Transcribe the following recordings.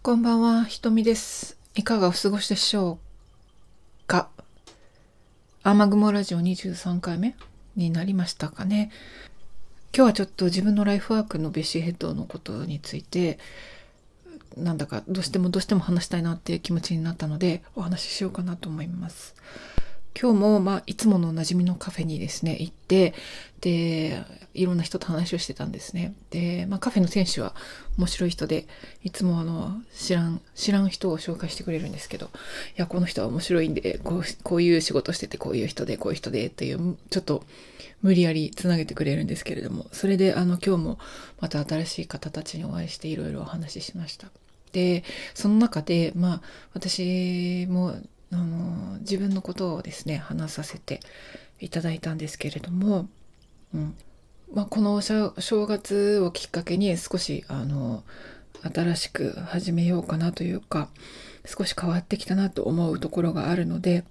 こんばんは、ひとみです。いかがお過ごしでしょうか？雨雲ラジオ23回目になりましたかね。今日はちょっと自分のライフワークのベシーヘッドのことについて、なんだかどうしてもどうしても話したいなっていう気持ちになったので、お話ししようかなと思います。今日も、まあ、いつものおなじみのカフェにですね、行って、で、いろんな人と話をしてたんですね。で、まあ、カフェの店主は面白い人で、いつもあの、知らん、知らん人を紹介してくれるんですけど、いや、この人は面白いんで、こう、こういう仕事してて、こういう人で、こういう人で、っていう、ちょっと、無理やりつなげてくれるんですけれども、それで、あの、今日も、また新しい方たちにお会いして、いろいろお話ししました。で、その中で、まあ、私も、あの自分のことをですね話させていただいたんですけれども、うん。まあ、この正月をきっかけに少しあの新しく始めようかなというか少し変わってきたなと思うところがあるので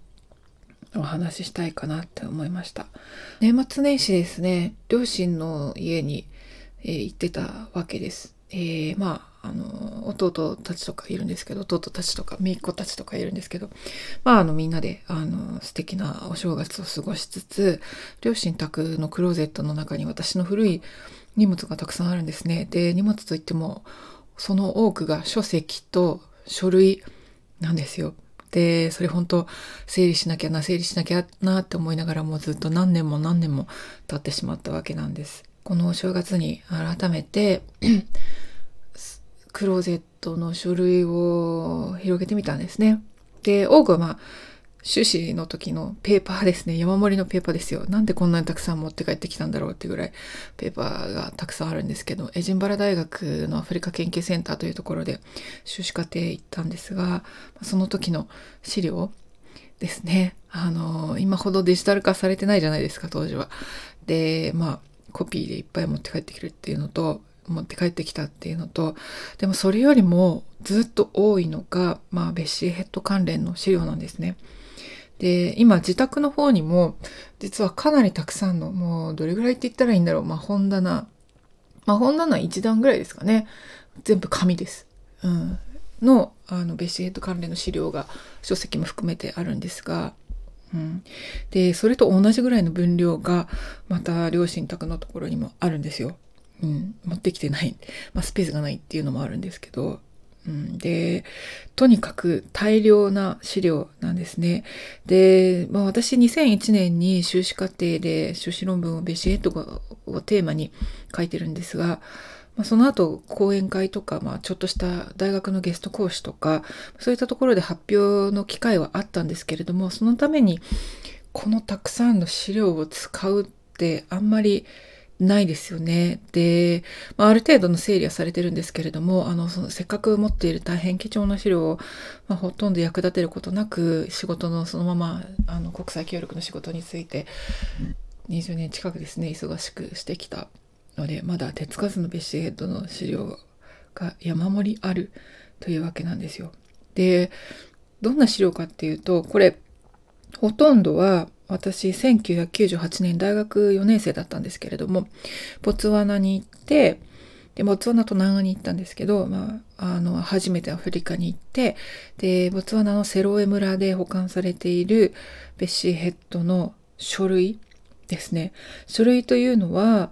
お話ししたいかなって思いました。年末年始ですね両親の家に、えー行ってたわけです、えー、まあの弟たちとかいるんですけど弟たちとか姪っ子たちとかいるんですけどまああのみんなであの素敵なお正月を過ごしつつ両親宅のクローゼットの中に私の古い荷物がたくさんあるんですね。で荷物といってもその多くが書籍と書類なんですよ。でそれ本当整理しなきゃな整理しなきゃなって思いながらもうずっと何年も何年も経ってしまったわけなんです。このお正月に改めてクローゼットの書類を広げてみたんですね。で、多くはまあ、修士の時のペーパーですね。山盛りのペーパーですよ。なんでこんなにたくさん持って帰ってきたんだろうっていうぐらいペーパーがたくさんあるんですけど、エジンバラ大学のアフリカ研究センターというところで修士課程行ったんですが、その時の資料ですね。あの、今ほどデジタル化されてないじゃないですか、当時は。で、まあ、コピーでいっぱい持って帰ってきるっていうのと、持って帰ってきたっていうのと、でもそれよりもずっと多いのが、まあ、ベッシーヘッド関連の資料なんですね。で、今自宅の方にも、実はかなりたくさんの、もうどれぐらいって言ったらいいんだろう、まあ本棚、まあ本棚1段ぐらいですかね。全部紙です。うん。の、あの、ベッシーヘッド関連の資料が、書籍も含めてあるんですが、うん、で、それと同じぐらいの分量が、また両親宅のところにもあるんですよ。うん、持ってきてない、まあ、スペースがないっていうのもあるんですけど、うん、で、とにかく大量な資料なんですね。で、まあ、私2001年に修士課程で修士論文をベシエットをテーマに書いてるんですが、まあ、その後講演会とか、まあ、ちょっとした大学のゲスト講師とか、そういったところで発表の機会はあったんですけれども、そのためにこのたくさんの資料を使うってあんまりないですよね。で、まあ、ある程度の整理はされてるんですけれども、あの、そのせっかく持っている大変貴重な資料を、まあ、ほとんど役立てることなく、仕事のそのまま、あの、国際協力の仕事について、20年近くですね、忙しくしてきたので、まだ手つかずのベッシーヘッドの資料が山盛りあるというわけなんですよ。で、どんな資料かっていうと、これ、ほとんどは私1998年大学4年生だったんですけれども、ボツワナに行って、で、ボツワナと南アに行ったんですけど、まあ、あの、初めてアフリカに行って、で、ボツワナのセロエ村で保管されているベッシーヘッドの書類ですね。書類というのは、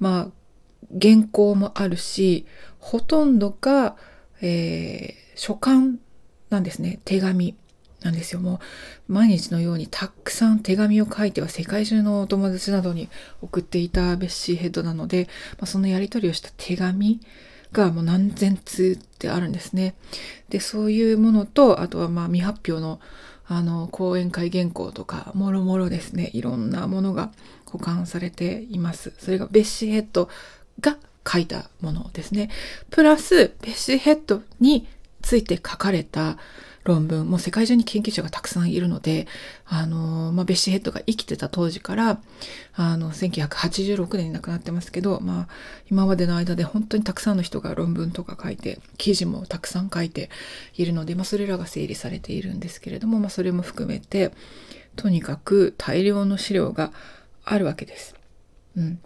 まあ、原稿もあるし、ほとんどが、えー、書簡なんですね。手紙。なんですよ。もう毎日のようにたくさん手紙を書いては世界中のお友達などに送っていたベッシーヘッドなので、まあ、そのやり取りをした手紙がもう何千通ってあるんですね。で、そういうものと、あとはまあ未発表のあの講演会原稿とか、もろもろですね、いろんなものが保管されています。それがベッシーヘッドが書いたものですね。プラス、ベッシーヘッドについて書かれた論文、もう世界中に研究者がたくさんいるので、あの、まあ、ベッシーヘッドが生きてた当時から、あの、1986年に亡くなってますけど、まあ、今までの間で本当にたくさんの人が論文とか書いて、記事もたくさん書いているので、まあ、それらが整理されているんですけれども、まあ、それも含めて、とにかく大量の資料があるわけです。うん。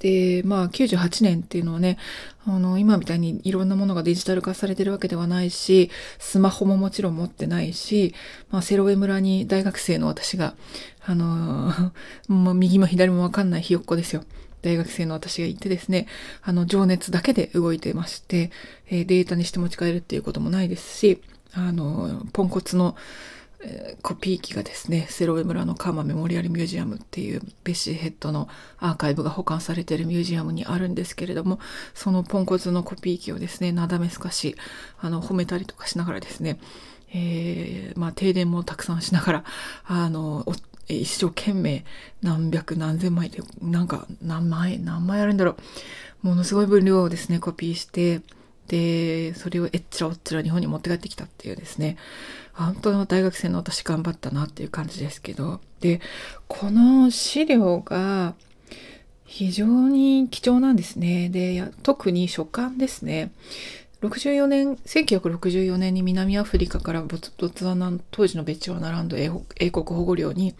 で、まあ98年っていうのはね、あの、今みたいにいろんなものがデジタル化されてるわけではないし、スマホももちろん持ってないし、まあセロウェ村に大学生の私が、あの、もう右も左もわかんないひよっこですよ。大学生の私がいてですね、あの、情熱だけで動いてまして、えー、データにして持ち帰るっていうこともないですし、あの、ポンコツの、え、コピー機がですね、セロウェ村のカーマメモリアルミュージアムっていうベッシーヘッドのアーカイブが保管されているミュージアムにあるんですけれども、そのポンコツのコピー機をですね、なだめすかし、あの、褒めたりとかしながらですね、えー、まあ、停電もたくさんしながら、あの、一生懸命何百何千枚で、なんか何枚、何枚あるんだろう。ものすごい分量をですね、コピーして、で、それをえっちらおっちら日本に持って帰ってきたっていうですね、本当の大学生の私頑張ったなっていう感じですけど、で、この資料が非常に貴重なんですね。で、特に書簡ですね。64年、1964年に南アフリカからボツワナ当時のベチワナランド英国保護領に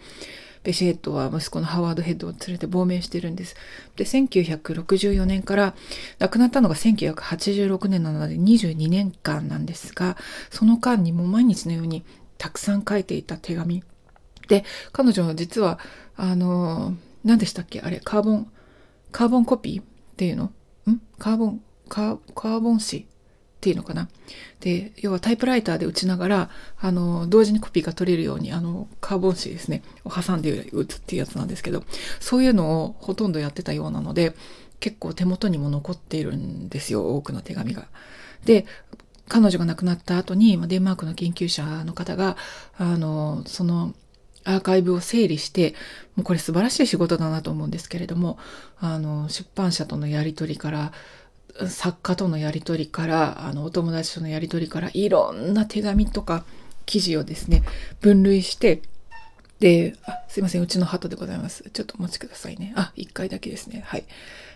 ベシヘッドは息子のハワードヘッドを連れて亡命してるんです。で、1964年から亡くなったのが1986年なので22年間なんですが、その間にも毎日のようにたくさん書いていた手紙。で、彼女は実は、あの、何でしたっけ？あれ、カーボン、カーボンコピーっていうの？ん？カーボン、カーボン紙？っていうのかな。で、要はタイプライターで打ちながら、あの、同時にコピーが取れるように、あの、カーボン紙ですね、を挟んで打つっていうやつなんですけど、そういうのをほとんどやってたようなので、結構手元にも残っているんですよ、多くの手紙が。で、彼女が亡くなった後に、デンマークの研究者の方が、あの、その、アーカイブを整理して、もうこれ素晴らしい仕事だなと思うんですけれども、あの、出版社とのやり取りから、作家とのやり取りからあのお友達とのやり取りからいろんな手紙とか記事をですね分類してであすいませんうちの鳩でございます。ちょっとお待ちくださいね。あ一回だけですね。はい。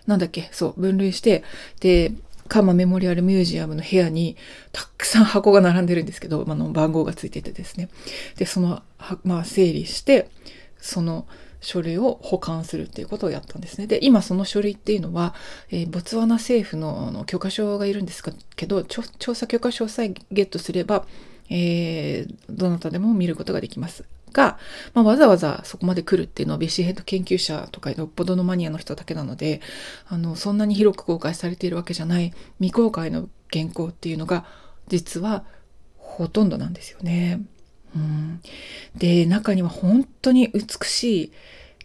なんだっけ？そう分類してでカーマメモリアルミュージアムの部屋にたくさん箱が並んでるんですけど、あの番号がついててですね。でそのまあ整理してその書類を保管するっていうことをやったんですね。で、今その書類っていうのは、えー、ボツワナ政府のの許可証がいるんですけど、調査許可証さえゲットすれば、えー、どなたでも見ることができます。が、まあ、わざわざそこまで来るっていうのはベシヘッド研究者とかよっぽどのマニアの人だけなので、あの、そんなに広く公開されているわけじゃない未公開の原稿っていうのが、実はほとんどなんですよね。うん、で中には本当に美しい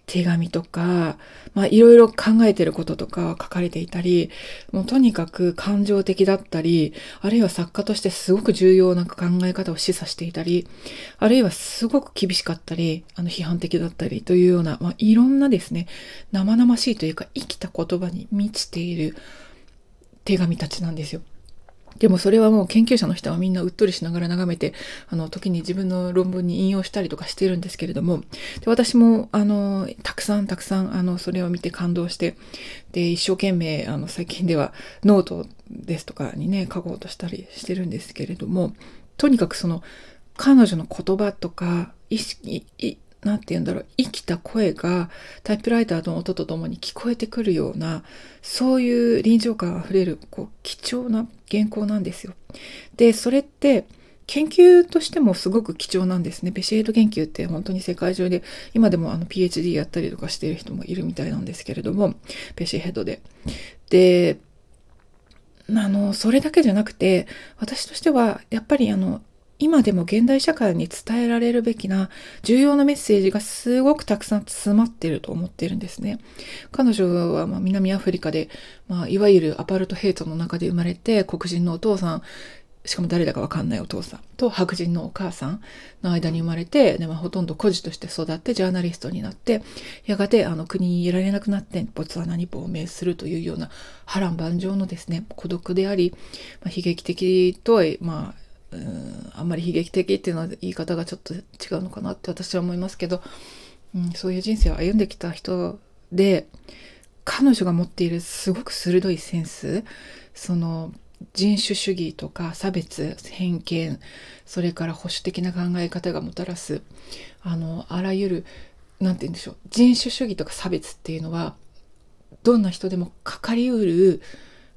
手紙とか、まあいろいろ考えてることとか書かれていたり、もうとにかく感情的だったり、あるいは作家としてすごく重要な考え方を示唆していたり、あるいはすごく厳しかったり、あの批判的だったりというような、まあいろんなですね、生々しいというか生きた言葉に満ちている手紙たちなんですよ。でもそれはもう研究者の人はみんなうっとりしながら眺めて、あの、時に自分の論文に引用したりとかしているんですけれども、で私も、あの、たくさんたくさん、あの、それを見て感動して、で、一生懸命、あの、最近ではノートですとかにね、書こうとしたりしてるんですけれども、とにかくその、彼女の言葉とか、意識、何て言うんだろう、生きた声がタイプライターの音とともに聞こえてくるような、そういう臨場感あふれる、こう、貴重な原稿なんですよ。で、それって、研究としてもすごく貴重なんですね。ベシエイド研究って本当に世界中で、今でもあの PhD やったりとかしている人もいるみたいなんですけれども、ベシヘッドで。で、あの、それだけじゃなくて、私としては、やっぱりあの、今でも現代社会に伝えられるべきな重要なメッセージがすごくたくさん詰まっていると思っているんですね。彼女はま南アフリカで、まあ、いわゆるアパルトヘイトの中で生まれて黒人のお父さんしかも誰だかわかんないお父さんと白人のお母さんの間に生まれて、でまあ、ほとんど孤児として育ってジャーナリストになって、やがてあの国にいられなくなってボツワナに亡命するというような波乱万丈のですね、孤独であり、まあ、悲劇的とは、まあ、うんあんまり悲劇的っていうのは言い方がちょっと違うのかなって私は思いますけど、うん、そういう人生を歩んできた人で彼女が持っているすごく鋭いセンスその人種主義とか差別偏見それから保守的な考え方がもたらすあのあらゆる何て言うんでしょう人種主義とか差別っていうのはどんな人でもかかりうる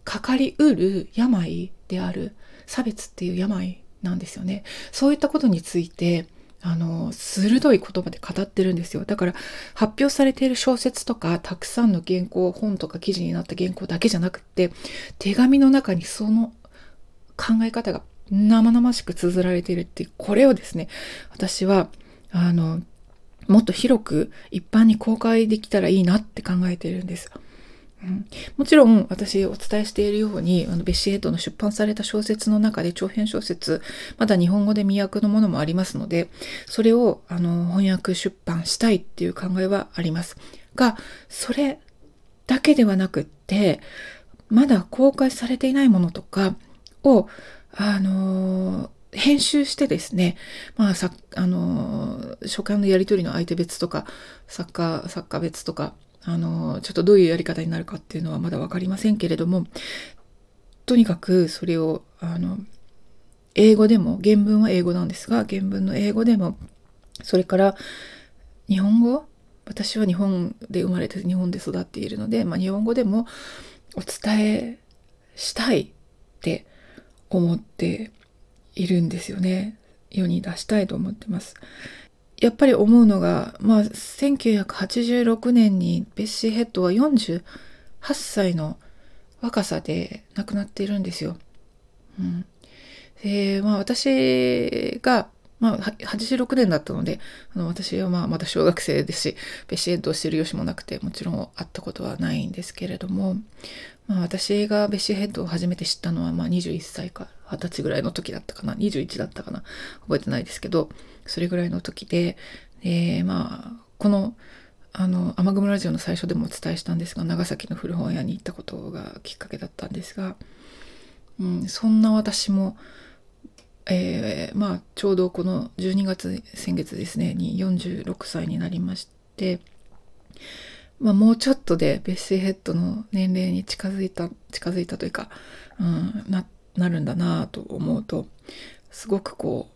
かかりうる病である差別っていう病なんですよね。そういったことについてあの鋭い言葉で語ってるんですよだから発表されている小説とかたくさんの原稿本とか記事になった原稿だけじゃなくって手紙の中にその考え方が生々しく綴られているっていうこれをですね私はあのもっと広く一般に公開できたらいいなって考えているんです。もちろん私お伝えしているようにあのベッシーヘッドの出版された小説の中で長編小説まだ日本語で未訳のものもありますのでそれをあの翻訳出版したいっていう考えはあります。がそれだけではなくってまだ公開されていないものとかをあの編集してですね、まあ、あの書簡のやり取りの相手別とか作家作家別とかあの、ちょっとどういうやり方になるかっていうのはまだわかりませんけれども、とにかくそれを、あの、英語でも、原文は英語なんですが、原文の英語でも、それから日本語？私は日本で生まれて日本で育っているので、まあ、日本語でもお伝えしたいって思っているんですよね。世に出したいと思ってます。やっぱり思うのが、まあ、1986年にベッシー・ヘッドは48歳の若さで亡くなっているんですよ。うん。で、まあ私が、まあ86年だったので、あの私はまあまだ小学生ですし、ベッシーヘッドをしてるよしもなくて、もちろん会ったことはないんですけれども、まあ私がベッシーヘッドを初めて知ったのはまあ21歳か20歳ぐらいの時だったかな、21だったかな、覚えてないですけど、それぐらいの時で、えまあ、この、あの、雨雲ラジオの最初でもお伝えしたんですが、長崎の古本屋に行ったことがきっかけだったんですが、うん、そんな私も、えー、まあ、ちょうどこの12月、先月ですね、に46歳になりまして、まあ、もうちょっとでベッシーヘッドの年齢に近づいた、近づいたというか、うん、な、なるんだなと思うと、すごくこう、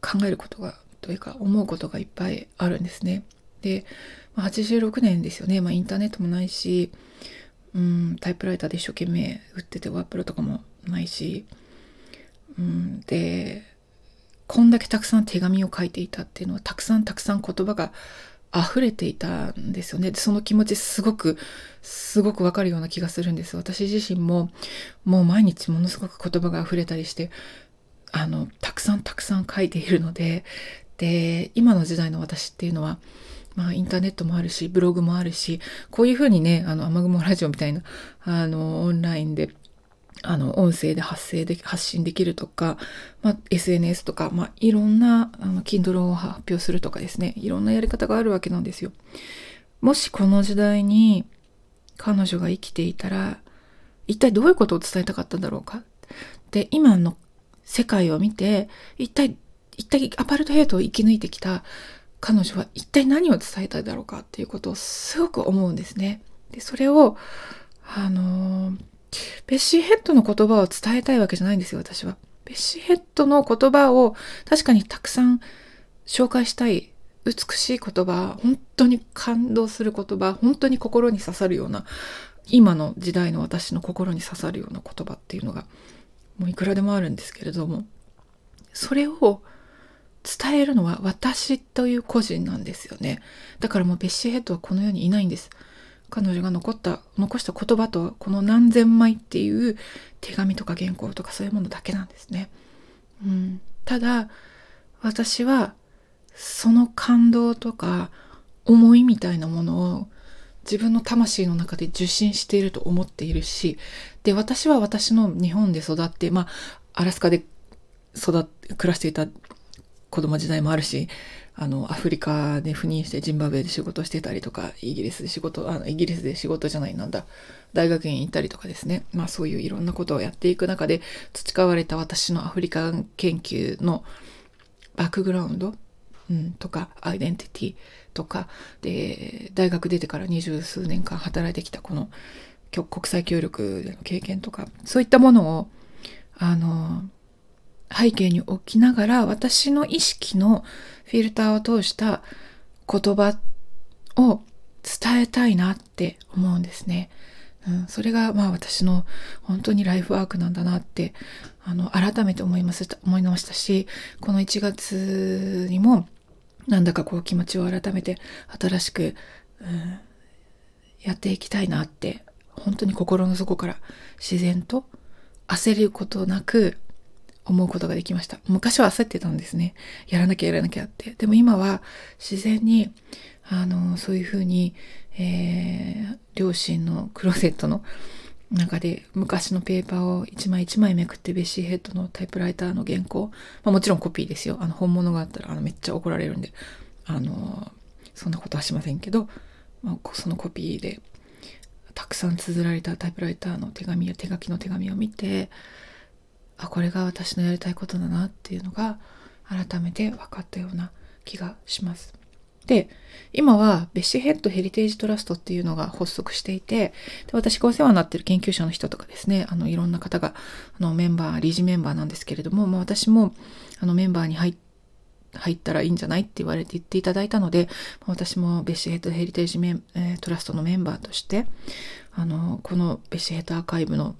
考えることがというか思うことがいっぱいあるんですね。で、まあ、86年ですよね、まあ、インターネットもないし、うん、タイプライターで一生懸命打っててワップロとかもないし、うん、でこんだけたくさん手紙を書いていたっていうのはたくさんたくさん言葉が溢れていたんですよね。その気持ちすごく、すごくわかるような気がするんです。私自身も、もう毎日ものすごく言葉が溢れたりして、あの、たくさんたくさん書いているので、で、今の時代の私っていうのは、まあ、インターネットもあるし、ブログもあるし、こういうふうにね、あの、雨雲ラジオみたいな、あの、オンラインで、あの、音声で発生でき、発信できるとか、まあ、SNS とか、まあ、いろんな、あの、Kindle を発表するとかですね、いろんなやり方があるわけなんですよ。もしこの時代に彼女が生きていたら、一体どういうことを伝えたかったんだろうか？で、今の世界を見て、一体、一体アパルトヘイトを生き抜いてきた彼女は一体何を伝えたいだろうかっていうことをすごく思うんですね。で、それを、あの、ベッシーヘッドの言葉を伝えたいわけじゃないんですよ、私は。ベッシーヘッドの言葉を確かにたくさん紹介したい美しい言葉、本当に感動する言葉、本当に心に刺さるような、今の時代の私の心に刺さるような言葉っていうのがもういくらでもあるんですけれどもそれを伝えるのは私という個人なんですよねだからもうベッシーヘッドはこの世にいないんです彼女が残った残した言葉とこの何千枚っていう手紙とか原稿とかそういうものだけなんですね、うん、ただ私はその感動とか思いみたいなものを自分の魂の中で受信していると思っているし、で、私は私の日本で育って、まあ、アラスカで育っ、暮らしていた子供時代もあるし、あの、アフリカで赴任してジンバブエで仕事してたりとか、イギリスで仕事、あの、イギリスで仕事じゃない、なんだ、大学院行ったりとかですね。まあそういういろんなことをやっていく中で培われた私のアフリカ研究のバックグラウンド、うん、とか、アイデンティティ？とか、で、大学出てから二十数年間働いてきたこの国際協力での経験とか、そういったものを、あの、背景に置きながら、私の意識のフィルターを通した言葉を伝えたいなって思うんですね。うん、それがまあ私の本当にライフワークなんだなってあの改めて思いました思いましたしこの1月にもなんだかこう気持ちを改めて新しく、うん、やっていきたいなって本当に心の底から自然と焦ることなく思うことができました。昔は焦ってたんですね。やらなきゃやらなきゃって。でも今は自然に、あの、そういうふうに、えー、両親のクローゼットの中で昔のペーパーを一枚一枚めくってベッシーヘッドのタイプライターの原稿、まあ、もちろんコピーですよ。あの本物があったらあのめっちゃ怒られるんで、あの、そんなことはしませんけど、まあ、そのコピーでたくさん綴られたタイプライターの手紙や手書きの手紙を見て、あ、これが私のやりたいことだなっていうのが改めて分かったような気がします。で、今はベッシヘッドヘリテージトラストっていうのが発足していて、で私がお世話になってる研究者の人とかですね、あのいろんな方があのメンバー、理事メンバーなんですけれども、まあ、私もあのメンバーに入って入ったらいいんじゃないって言われて言っていただいたので、私もベッシヘッドヘリテージメン、えー、トラストのメンバーとして、あの、このベッシヘッドアーカイブの、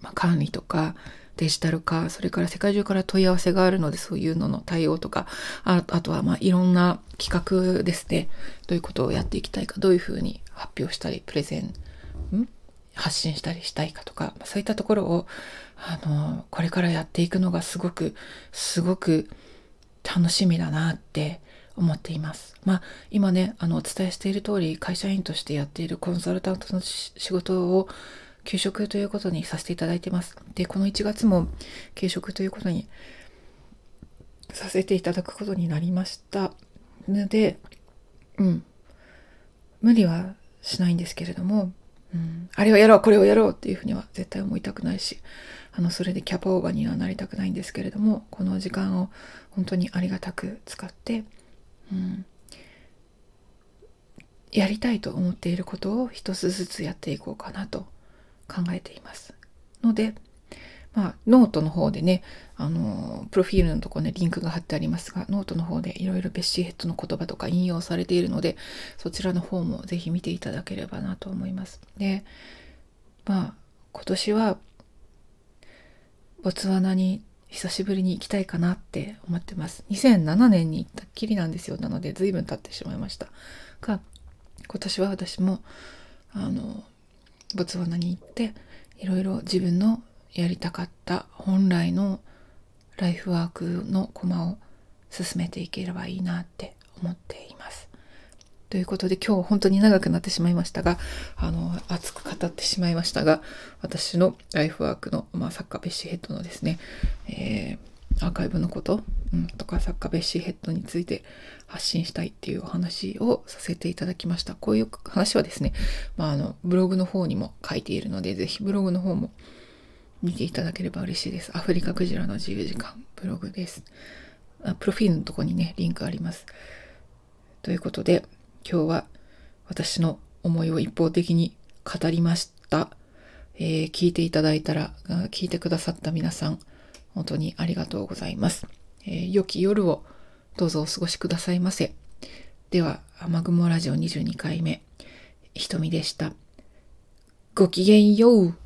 まあ、管理とか、デジタル化、それから世界中から問い合わせがあるので、そういうのの対応とか、あとはまあいろんな企画ですね。どういうことをやっていきたいか、どういうふうに発表したり、プレゼン、発信したりしたいかとか、そういったところを、あの、これからやっていくのがすごく、すごく楽しみだなって思っています。まあ、今ね、あの、お伝えしている通り、会社員としてやっているコンサルタントの仕事を休職ということにさせていただいてます。で、この1月も休職ということにさせていただくことになりました。ので、うん、無理はしないんですけれども、うん、あれをやろう、これをやろうっていうふうには絶対思いたくないし、あの、それでキャパオーバーにはなりたくないんですけれども、この時間を本当にありがたく使って、うん、やりたいと思っていることを一つずつやっていこうかなと考えています。ので、まあ、ノートの方でね、あの、プロフィールのとこね、リンクが貼ってありますが、ノートの方でいろいろベッシーヘッドの言葉とか引用されているので、そちらの方もぜひ見ていただければなと思います。で、まあ、今年は、ボツワナに久しぶりに行きたいかなって思ってます。2007年に行ったっきりなんですよ。なので、随分経ってしまいました。が、今年は私も、あの、ボツワナに行っていろいろ自分のやりたかった本来のライフワークのコマを進めていければいいなって思っています。ということで今日本当に長くなってしまいましたが、あの、熱く語ってしまいましたが、私のライフワークの、まあ、サッカーベッシュヘッドのですね、えーアーカイブのこと、うん、とか作家ベッシーヘッドについて発信したいっていうお話をさせていただきました。こういう話はですね、まあ、あの、ブログの方にも書いているので、ぜひブログの方も見ていただければ嬉しいです。アフリカクジラの自由時間ブログです。あプロフィールのとこにね、リンクあります。ということで、今日は私の思いを一方的に語りました。えー、聞いていただいたら、聞いてくださった皆さん、本当にありがとうございます。えー、良き夜をどうぞお過ごしくださいませ。では、雨雲ラジオ22回目、ひとみでした。ごきげんよう。